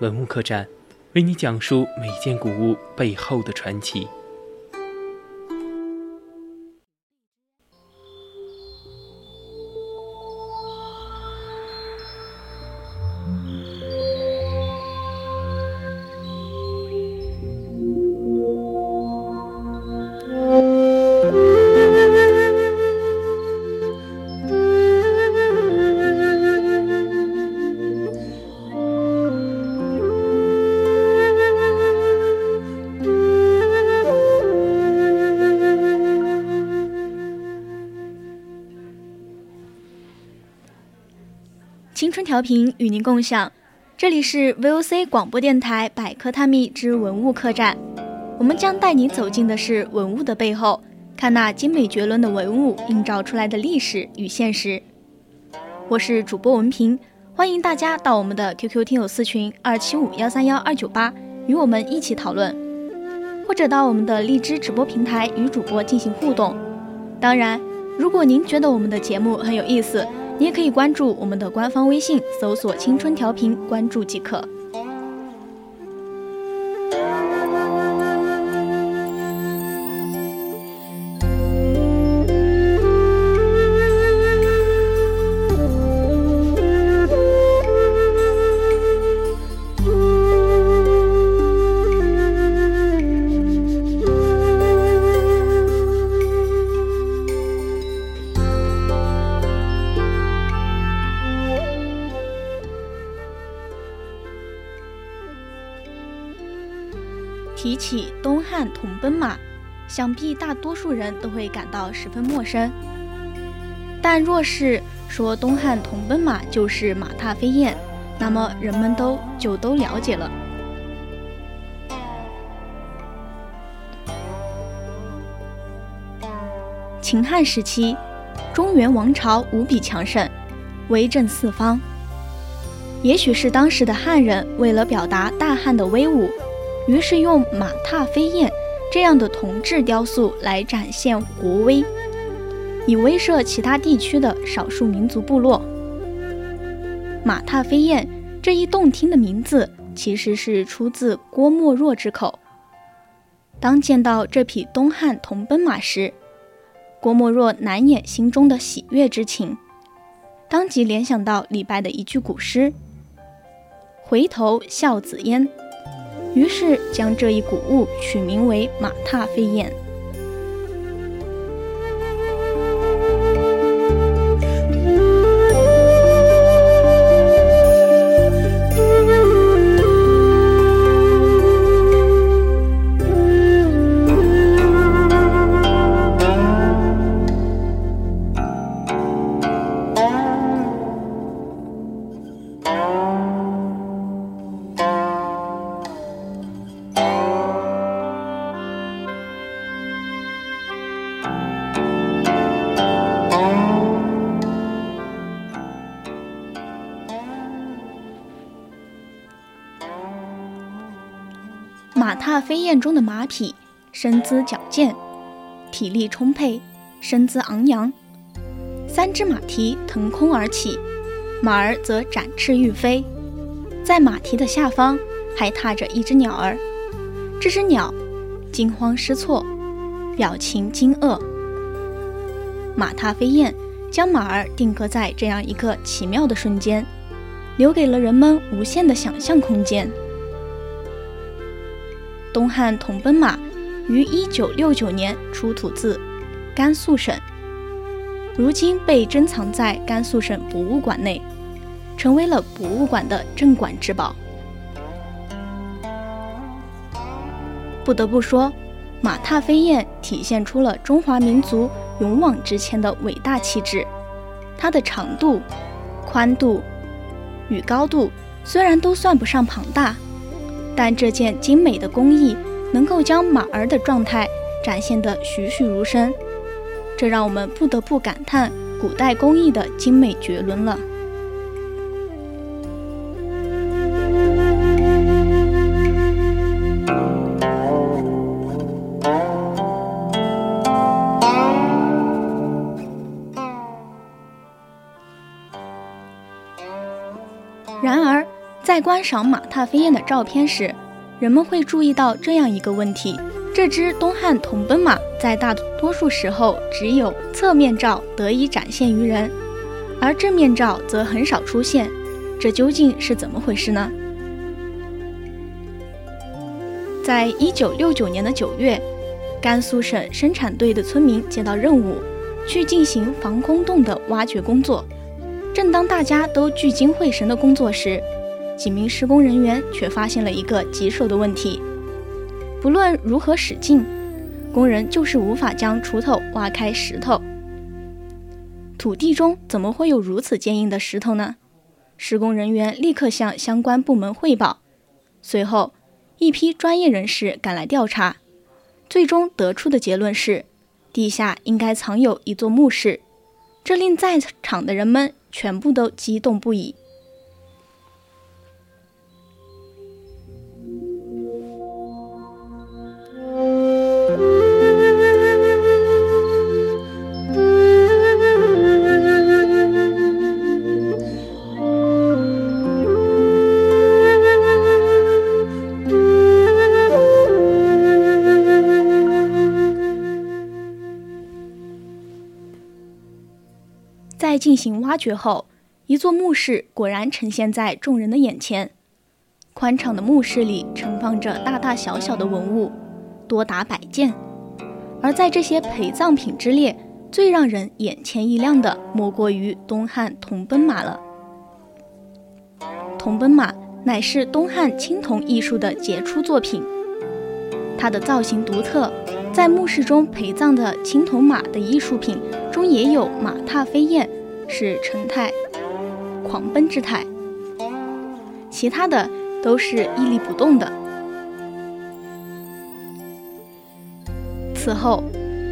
文物客栈，为你讲述每件古物背后的传奇。青春调频与您共享，这里是 VOC 广播电台百科探秘之文物客栈。我们将带你走进的是文物的背后，看那精美绝伦的文物映照出来的历史与现实。我是主播文平，欢迎大家到我们的 QQ 听友四群二七五幺三幺二九八与我们一起讨论，或者到我们的荔枝直播平台与主播进行互动。当然，如果您觉得我们的节目很有意思，你也可以关注我们的官方微信，搜索“青春调频”，关注即可。想必大多数人都会感到十分陌生。但若是说东汉铜奔马就是马踏飞燕，那么人们都就都了解了。秦汉时期，中原王朝无比强盛，威震四方。也许是当时的汉人为了表达大汉的威武。于是用马踏飞燕这样的铜制雕塑来展现国威，以威慑其他地区的少数民族部落。马踏飞燕这一动听的名字，其实是出自郭沫若之口。当见到这匹东汉铜奔马时，郭沫若难掩心中的喜悦之情，当即联想到李白的一句古诗：“回头笑紫烟。”于是将这一古物取名为马踏飞燕。马踏飞燕中的马匹身姿矫健，体力充沛，身姿昂扬。三只马蹄腾空而起，马儿则展翅欲飞。在马蹄的下方还踏着一只鸟儿，这只鸟惊慌失措，表情惊愕。马踏飞燕将马儿定格在这样一个奇妙的瞬间，留给了人们无限的想象空间。东汉铜奔马于一九六九年出土自甘肃省，如今被珍藏在甘肃省博物馆内，成为了博物馆的镇馆之宝。不得不说，马踏飞燕体现出了中华民族勇往直前的伟大气质。它的长度、宽度与高度虽然都算不上庞大。但这件精美的工艺能够将马儿的状态展现得栩栩如生，这让我们不得不感叹古代工艺的精美绝伦了。在观赏马踏飞燕的照片时，人们会注意到这样一个问题：这只东汉铜奔马在大多数时候只有侧面照得以展现于人，而正面照则很少出现。这究竟是怎么回事呢？在一九六九年的九月，甘肃省生产队的村民接到任务，去进行防空洞的挖掘工作。正当大家都聚精会神的工作时，几名施工人员却发现了一个棘手的问题：不论如何使劲，工人就是无法将锄头挖开石头。土地中怎么会有如此坚硬的石头呢？施工人员立刻向相关部门汇报。随后，一批专业人士赶来调查，最终得出的结论是，地下应该藏有一座墓室。这令在场的人们。全部都激动不已。进行挖掘后，一座墓室果然呈现在众人的眼前。宽敞的墓室里盛放着大大小小的文物，多达百件。而在这些陪葬品之列，最让人眼前一亮的，莫过于东汉铜奔马了。铜奔马乃是东汉青铜艺术的杰出作品，它的造型独特，在墓室中陪葬的青铜马的艺术品中也有马踏飞燕。是成态狂奔之态，其他的都是屹立不动的。此后，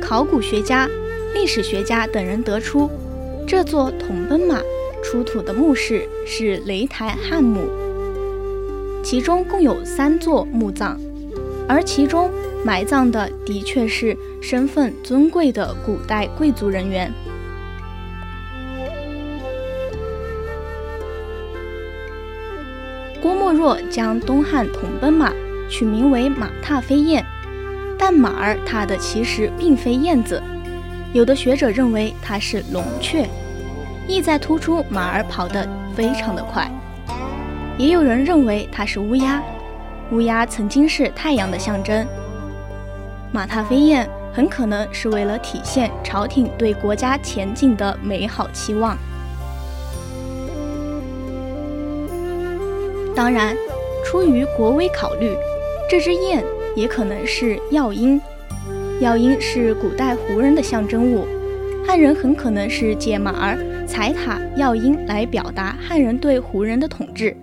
考古学家、历史学家等人得出，这座铜奔马出土的墓室是雷台汉墓，其中共有三座墓葬，而其中埋葬的的确是身份尊贵的古代贵族人员。郭沫若将东汉铜奔马取名为马踏飞燕，但马儿踏的其实并非燕子，有的学者认为它是龙雀，意在突出马儿跑得非常的快；也有人认为它是乌鸦，乌鸦曾经是太阳的象征。马踏飞燕很可能是为了体现朝廷对国家前进的美好期望。当然，出于国威考虑，这只雁也可能是药鹰。药鹰是古代胡人的象征物，汉人很可能是借马儿、踩塔、药鹰来表达汉人对胡人的统治，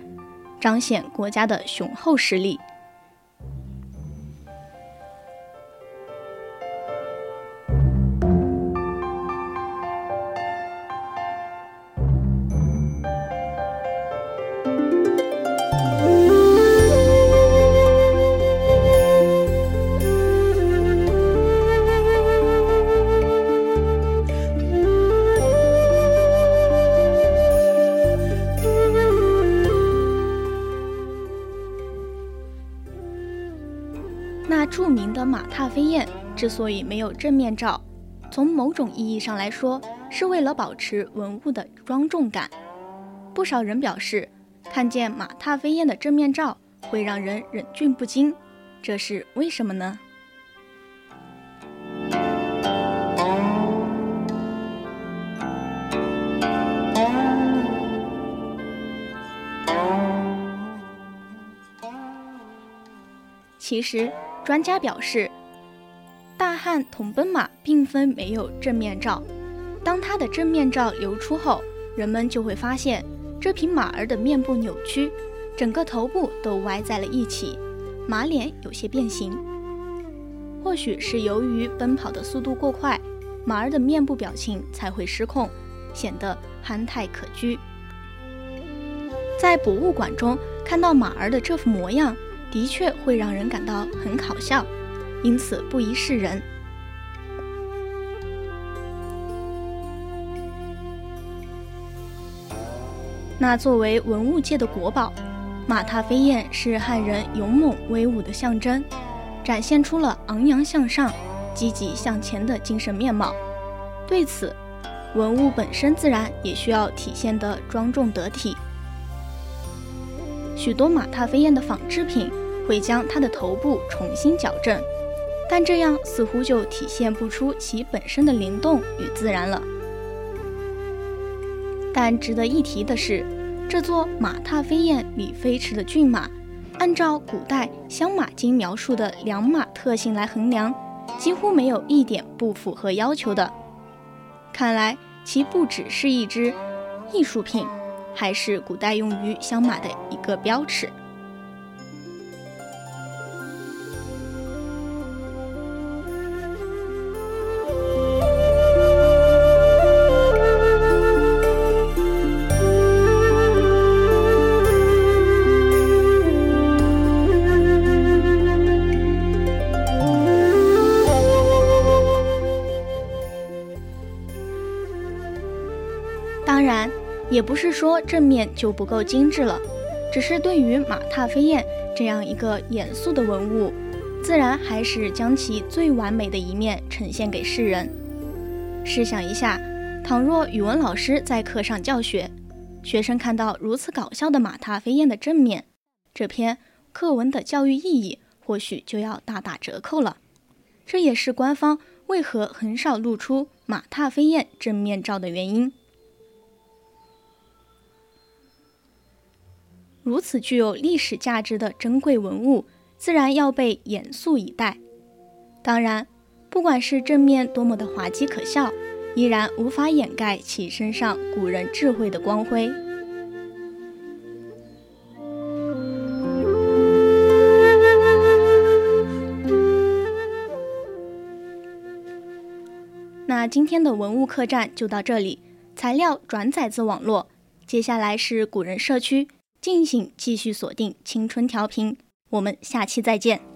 彰显国家的雄厚实力。著名的马踏飞燕之所以没有正面照，从某种意义上来说，是为了保持文物的庄重感。不少人表示，看见马踏飞燕的正面照会让人忍俊不禁，这是为什么呢？其实。专家表示，大汉铜奔马并非没有正面照，当它的正面照流出后，人们就会发现这匹马儿的面部扭曲，整个头部都歪在了一起，马脸有些变形。或许是由于奔跑的速度过快，马儿的面部表情才会失控，显得憨态可掬。在博物馆中看到马儿的这副模样，的确会让人感到很搞笑，因此不宜示人。那作为文物界的国宝，马踏飞燕是汉人勇猛威武的象征，展现出了昂扬向上、积极向前的精神面貌。对此，文物本身自然也需要体现得庄重得体。许多马踏飞燕的仿制品会将它的头部重新矫正，但这样似乎就体现不出其本身的灵动与自然了。但值得一提的是，这座马踏飞燕里飞驰的骏马，按照古代《相马经》描述的良马特性来衡量，几乎没有一点不符合要求的。看来，其不只是一只艺术品，还是古代用于相马的一个标尺。当然也不是说正面就不够精致了，只是对于马踏飞燕这样一个严肃的文物，自然还是将其最完美的一面呈现给世人。试想一下，倘若语文老师在课上教学，学生看到如此搞笑的马踏飞燕的正面，这篇课文的教育意义或许就要大打折扣了。这也是官方为何很少露出马踏飞燕正面照的原因。如此具有历史价值的珍贵文物，自然要被严肃以待。当然，不管是正面多么的滑稽可笑，依然无法掩盖其身上古人智慧的光辉。那今天的文物客栈就到这里，材料转载自网络。接下来是古人社区。敬请继续锁定青春调频，我们下期再见。